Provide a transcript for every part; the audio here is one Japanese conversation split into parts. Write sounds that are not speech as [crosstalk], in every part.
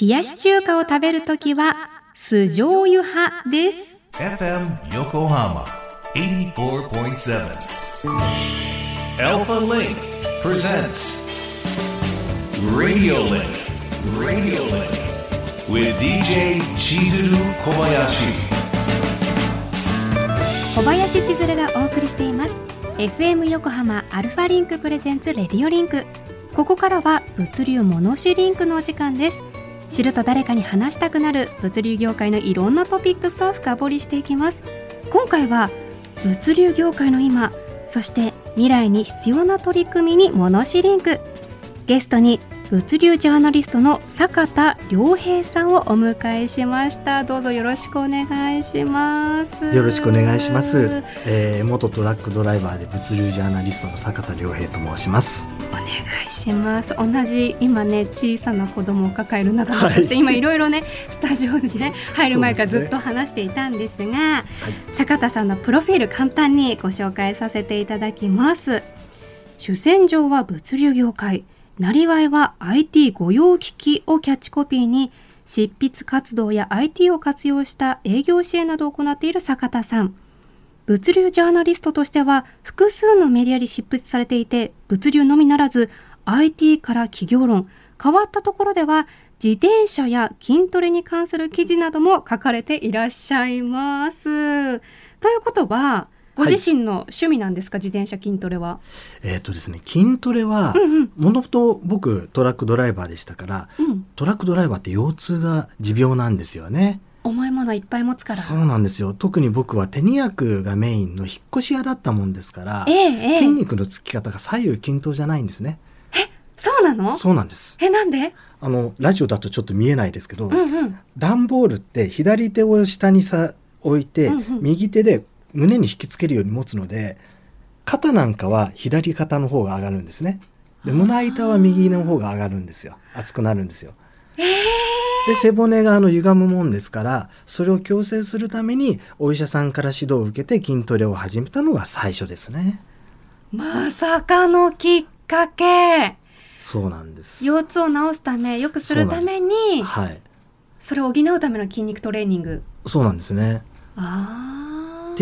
冷やし中華を食べるときは、酢醤油派です。FM Yokohama 84.7. Alpha Link presents Radio Link. Radio Link. With DJ Chizuru Kobayashi. 小林千鶴がお送りしています FM 横浜 Alpha Link presents Radio Linkここからは物流モノシリンクのお時間です知ると誰かに話したくなる物流業界のいろんなトピックスを深掘りしていきます。今回は物流業界の今そして未来に必要な取り組みにモノシリンク。ゲストに物流ジャーナリストの坂田良平さんをお迎えしました。どうぞよろしくお願いします。よろしくお願いします。えー、元トラックドライバーで物流ジャーナリストの坂田良平と申します。お願いします。同じ今ね小さな子供を抱える中として、今いろいろねスタジオにね [laughs] 入る前からずっと話していたんですが坂田さんのプロフィール簡単にご紹介させていただきます。主戦場は物流業界なりわいは IT 御用機器をキャッチコピーに執筆活動や IT を活用した営業支援などを行っている坂田さん物流ジャーナリストとしては複数のメディアに執筆されていて物流のみならず IT から企業論変わったところでは自転車や筋トレに関する記事なども書かれていらっしゃいます。ということはご自身の趣味なんですか、自転車筋トレは。えっ、とですね、筋トレはもともと僕トラックドライバーでしたから、うん、トラックドライバーって腰痛が持病なんですよね。重いものいっぱい持つから。そうなんですよ。特に僕は手荷薬がメインの引っ越し屋だったもんですから、ええええ筋肉のつき方が左右均等じゃないんですね。そうなの？そうなんです。え、なんで？あのラジオだとちょっと見えないですけど、うんうん。段ボールって左手を下にさ置いて、うんうん右手で胸に引きつけるように持つので肩なんかは左肩の方が上がるんですね。で胸板は右の方が上がるんですよ。熱くなるんですよ。で背骨があの歪むもんですからそれを矯正するためにお医者さんから指導を受けて筋トレを始めたのが最初ですね。まさかのきっかけ。そうなんです。腰痛を治すため、よくするために、はい。それを補うための筋肉トレーニング。そうなんですね。ああ。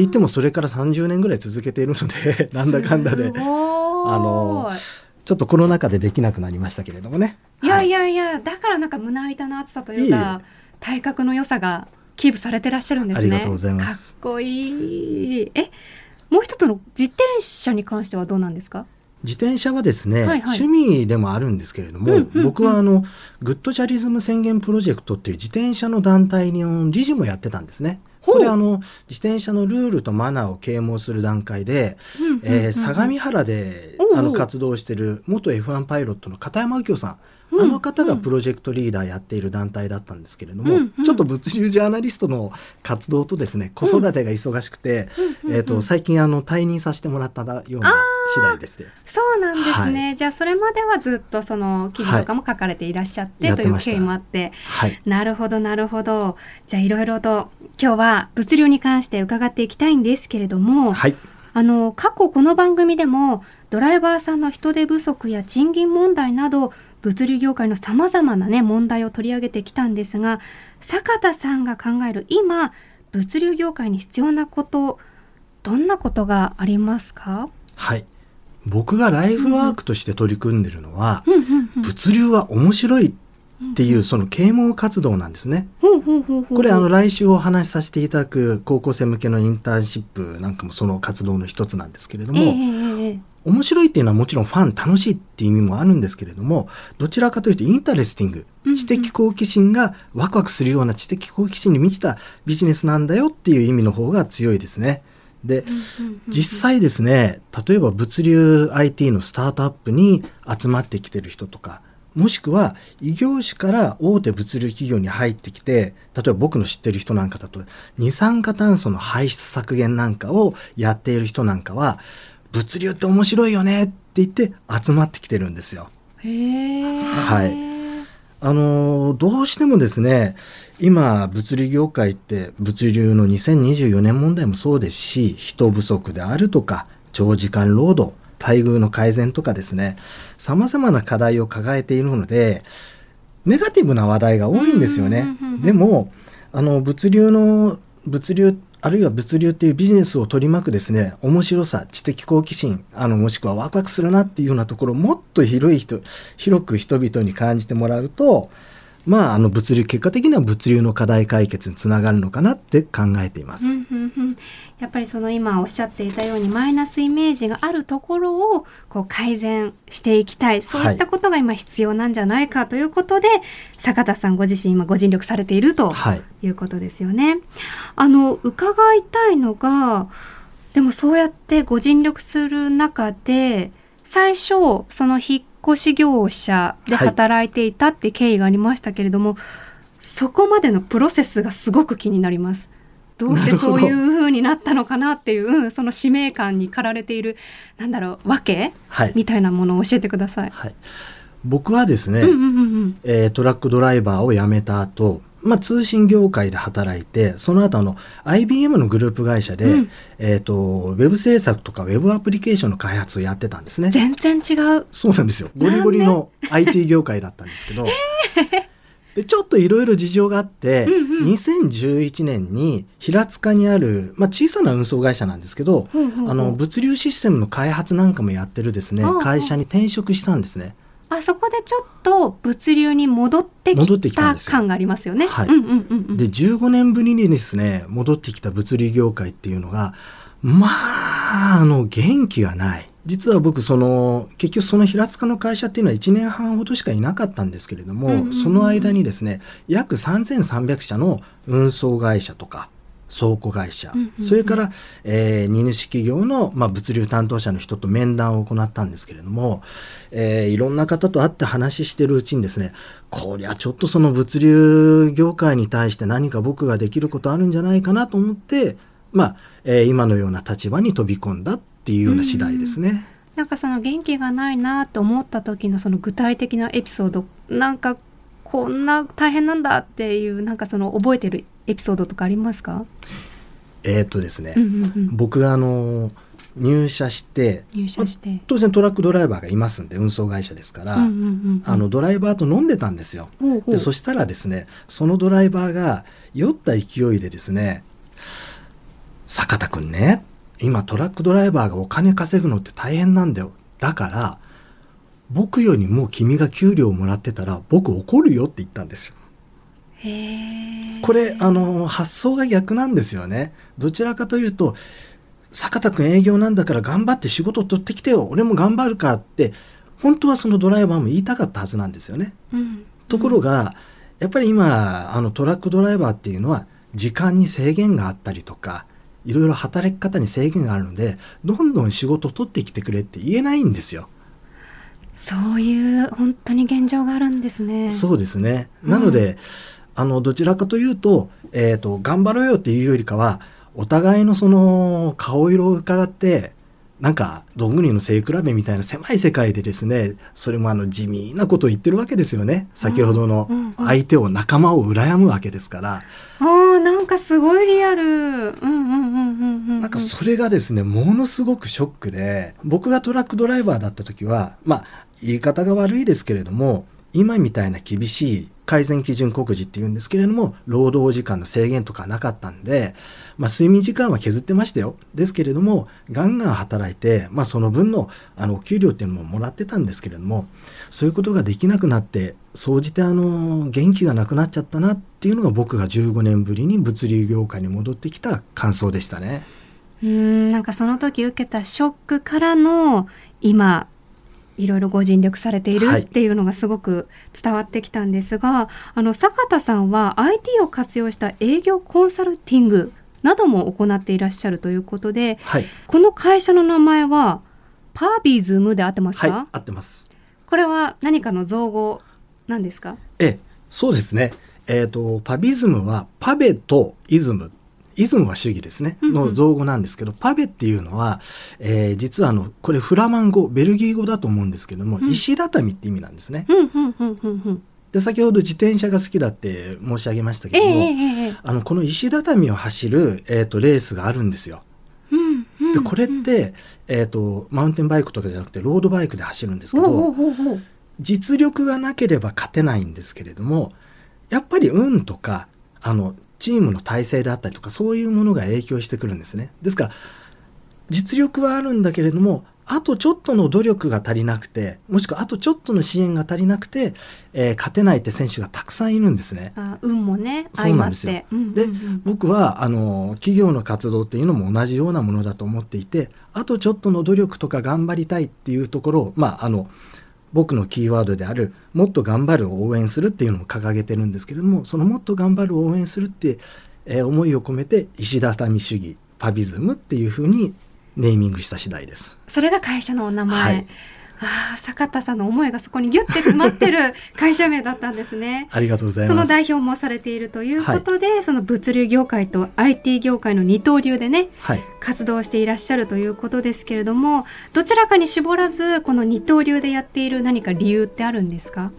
って言ってもそれから30年ぐらい続けているので [laughs] なんだかんだであのちょっとコロナ禍でできなくなりましたけれどもね。いやいや、やいや、だからなんか胸板の厚さというか、体格の良さがキープされてらっしゃるんですね。ありがとうございますかっこいい。え、もう一つの自転車に関してはどうなんですか？自転車はですね、はいはい趣味でもあるんですけれども、うんうんうん僕はあのグッドチャリズム宣言プロジェクトっていう自転車の団体の理事もやってたんですね。これあの自転車のルールとマナーを啓蒙する段階で、えー相模原であの活動してる元 F1 パイロットの片山右京さんあの方がプロジェクトリーダーやっている団体だったんですけれども、うんうん。ちょっと物流ジャーナリストの活動とですね子育てが忙しくて、うんうんえー、と最近あの退任させてもらったような次第ですね。そうなんですね、はじゃあそれまではずっとその記事とかも書かれていらっしゃって、やってました。という経緯もあって。はい、なるほどなるほど。じゃあいろいろと今日は物流に関して伺っていきたいんですけれども、はい。あの過去この番組でもドライバーさんの人手不足や賃金問題など物流業界のさまざまなね問題を取り上げてきたんですが坂田さんが考える今物流業界に必要なことどんなことがありますか、はい。僕がライフワークとして取り組んでるのは、うんうんうん。物流は面白いっていうその啓蒙活動なんですね。これあの来週お話しさせていただく高校生向けのインターンシップなんかもその活動の一つなんですけれども、ええええええ面白いっていうのはもちろん fun 楽しいっていう意味もあるんですけれどもどちらかというと interesting 知的好奇心がワクワクするような知的好奇心に満ちたビジネスなんだよっていう意味の方が強いですね。で実際ですね例えば物流 IT のスタートアップに集まってきてる人とかもしくは異業種から大手物流企業に入ってきて例えば僕の知ってる人なんかだと二酸化炭素の排出削減なんかをやっている人なんかは物流って面白いよねって言って集まってきてるんですよ。はいあのーどうしてもですね今物流業界って物流の2024年問題もそうですし人不足であるとか長時間労働待遇の改善とかですね様々な課題を抱えているのでネガティブな話題が多いんですよね。でも、あの、物流の、物流、あるいは物流っていうビジネスを取り巻くですね、面白さ、知的好奇心、あの、もしくはワクワクするなっていうようなところをもっと広い人、広く人々に感じてもらうと、まあ、あの、物流、結果的には物流の課題解決につながるのかなって考えています。うんうんうんやっぱりその今おっしゃっていたようにマイナスイメージがあるところをこう改善していきたいそういったことが今必要なんじゃないかということで、坂田さんご自身今ご尽力されているとはい。いうことですよね。あの伺いたいのがでもそうやってご尽力する中で最初その引っ越し業者ではい働いていたって経緯がありましたけれども、そこまでのプロセスがすごく気になります。どうしてそういう風になったのかなっていううんその使命感に駆られているなんだろうわけはい。みたいなものを教えてください。はい。僕はですね、うんうんうんうんえートラックドライバーを辞めた後、まあ、通信業界で働いて、その後あの、IBM のグループ会社で、うんえっ、と、ウェブ制作とかウェブアプリケーションの開発をやってたんですね。全然違う。そうなんですよ。ゴリゴリの IT 業界だったんですけど、でちょっといろいろ事情があって、うんうん2011年に平塚にある、まあ、小さな運送会社なんですけど、あの物流システムの開発なんかもやってるですね会社に転職したんですね。あそこでちょっと物流に戻ってききた感がありますよね。はい。で15年ぶりにですね戻ってきた物流業界っていうのがまああの元気がない実は僕その結局その平塚の会社っていうのは1年半ほどしかいなかったんですけれども、その間にですね約3300社の運送会社とか倉庫会社、それから、えー荷主企業の、まあ、物流担当者の人と面談を行ったんですけれども、えーいろんな方と会って話してるうちにですねこりゃちょっとその物流業界に対して何か僕ができることあるんじゃないかなと思って、まあえー今のような立場に飛び込んだっていうような次第ですね。なんかその元気がないなと思った時のその具体的なエピソードなんかこんな大変なんだっていうなんかその覚えてるエピソードとかありますか？えーっとですね、うんうんうん。僕があの入社して入社して。当然トラックドライバーがいますんで運送会社ですから、うんうんうんうんあのドライバーと飲んでたんですよ。ほうほうでそしたらですねそのドライバーが酔った勢いでですね「坂田君ね今トラックドライバーがお金稼ぐのって大変なんだよだから僕よりも君が給料をもらってたら僕怒るよ」って言ったんですよ。これあの発想が逆なんですよね。どちらかというと坂田君営業なんだから頑張って仕事を取ってきてよ俺も頑張るからって本当はそのドライバーも言いたかったはずなんですよね。うんところが、やっぱり今あのトラックドライバーっていうのは時間に制限があったりとかいろいろ働き方に制限があるのでどんどん仕事を取ってきてくれって言えないんですよ。そういう本当に現状があるんですね。そうですね。うんなので、あのどちらかというと,、えー、と頑張ろうよっていうよりかはお互いのその顔色を伺ってなんかどんぐりの背比べみたいな狭い世界でですねそれもあの地味なことを言ってるわけですよね先ほどのうんうんうん相手を仲間を羨むわけですから、あーなんかすごいリアル。うんうんうんうんうん。なんかそれがですねものすごくショックで僕がトラックドライバーだった時はまあ言い方が悪いですけれども今みたいな厳しい改善基準告示っていうんですけれども労働時間の制限とかなかったんで、まあ、睡眠時間は削ってましたよですけれどもガンガン働いて、まあ、その分のあのお給料っていうのももらってたんですけれどもそういうことができなくなって総じてあの元気がなくなっちゃったなっていうのが僕が15年ぶりに物流業界に戻ってきた感想でしたね。うんなんかその時受けたショックからの今いろいろご尽力されているはいっていうのがすごく伝わってきたんですが、あの坂田さんは IT を活用した営業コンサルティングなども行っていらっしゃるということではいこの会社の名前はパービーズムで合ってますか、はい、合ってます。これは何かの造語なんですか？ええ、そうですね。えっ、と、パビズムはパベとイズム。イズムは主義ですね。の造語なんですけど、パベっていうのは、えー実はあの、これフラマン語、ベルギー語だと思うんですけども、うん石畳って意味なんですね。で、先ほど自転車が好きだって申し上げましたけども、ええええええあの、この石畳を走る、えっ、と、レースがあるんですよ。うんうんで、これって、えっ、と、マウンテンバイクとかじゃなくて、ロードバイクで走るんですけど、実力がなければ勝てないんですけれども、やっぱり運とか、あの、チームの体制であったりとか、そういうものが影響してくるんですね。ですから、実力はあるんだけれども、あとちょっとの努力が足りなくて、もしくはあとちょっとの支援が足りなくて、えー勝てないって選手がたくさんいるんですね。あ運もねそうなんですよでうん僕はあの企業の活動っていうのも同じようなものだと思っていてあとちょっとの努力とか頑張りたいっていうところをまああの僕のキーワードであるもっと頑張るを応援するっていうのを掲げてるんですけれどもそのもっと頑張るを応援するって、えー思いを込めて石畳主義パビズムっていうふうにネーミングした次第です。それが会社のお名前、はいああ坂田さんの思いがそこにギュッて詰まってる [laughs] 会社名だったんですね。ありがとうございそのます。代表もされているということで、その物流業界と IT 業界の二刀流でねはい。活動していらっしゃるということですけれどもどちらかに絞らずこの二刀流でやっている何か理由ってあるんですか？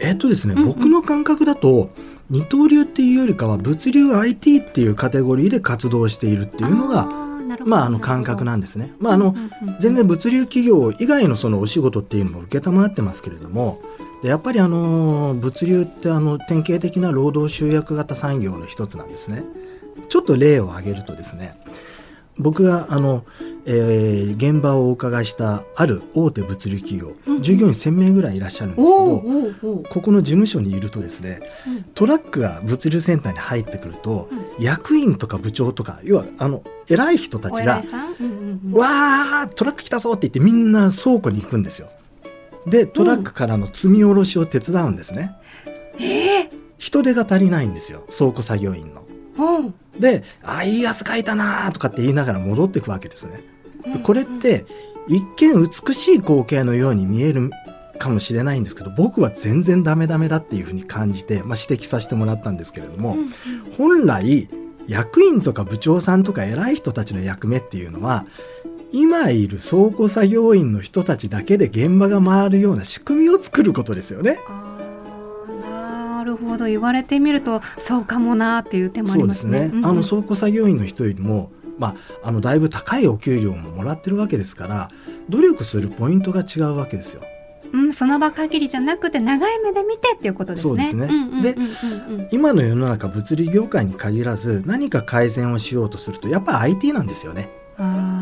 えっとですね、うんうん。僕の感覚だと二刀流っていうよりかは物流 IT っていうカテゴリーで活動しているっていうのがまああの感覚なんですね。まああの、全然物流企業以外のそのお仕事っていうのも受けたまってますけれどもでやっぱりあの物流ってあの典型的な労働集約型産業の一つなんですね。ちょっと例を挙げるとですね僕があの、えー現場をお伺いしたある大手物流企業、うん従業員1000名ぐらいいらっしゃるんですけど、ここの事務所にいるとですねうん。トラックが物流センターに入ってくると、う役員とか部長とか要はあの偉い人たちがわートラック来たぞって言ってみんな倉庫に行くんですよ。でトラックからの積み下ろしを手伝うんですね、ええ人手が足りないんですよ倉庫作業員のうん。で「あいい汗かいたな」とかって言いながら戻っていくわけですね。でこれって一見美しい光景のように見えるかもしれないんですけど僕は全然ダメダメだっていうふうに感じて、まあ、指摘させてもらったんですけれども、うんうん。本来役員とか部長さんとか偉い人たちの役目っていうのは今いる倉庫作業員の人たちだけで現場が回るような仕組みを作ることですよね。ほど言われてみるとそうかもなっていう手もありそうですね。ますね。うんうんあの倉庫作業員の人よりも、まあ、あのだいぶ高いお給料ももらってるわけですから努力するポイントが違うわけですよ。うん、その場限りじゃなくて長い目で見てっていうことですね。そうで今の世の中物理業界に限らず何か改善をしようとするとやっぱり IT なんですよね。あ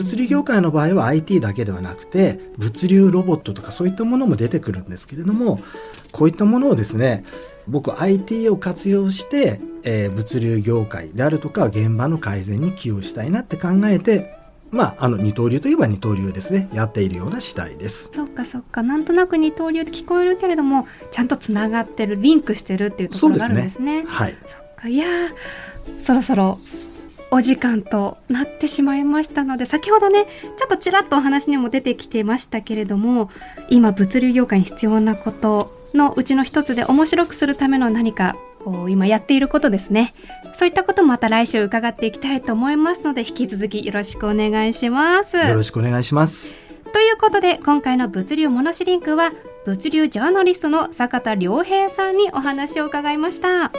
物理業界の場合は IT だけではなくて物流ロボットとかそういったものも出てくるんですけれどもこういったものをですね僕 IT を活用して、えー物流業界であるとか現場の改善に寄与したいなって考えてまああの二刀流といえば二刀流ですね。やっているような次第です。そっかそっか。なんとなく二刀流って聞こえるけれどもちゃんとつながってるリンクしてるっていうところがあるんですね。はい。そっか。いやーそろそろお時間となってしまいましたので先ほどねちょっとちらっとお話にも出てきてましたけれども今物流業界に必要なことのうちの一つで面白くするための何かこう今やっていることですねそういったこともまた来週伺っていきたいと思いますので引き続きよろしくお願いします。よろしくお願いします。ということで今回の物流モノシリンクは物流ジャーナリストの坂田良平さんにお話を伺いました。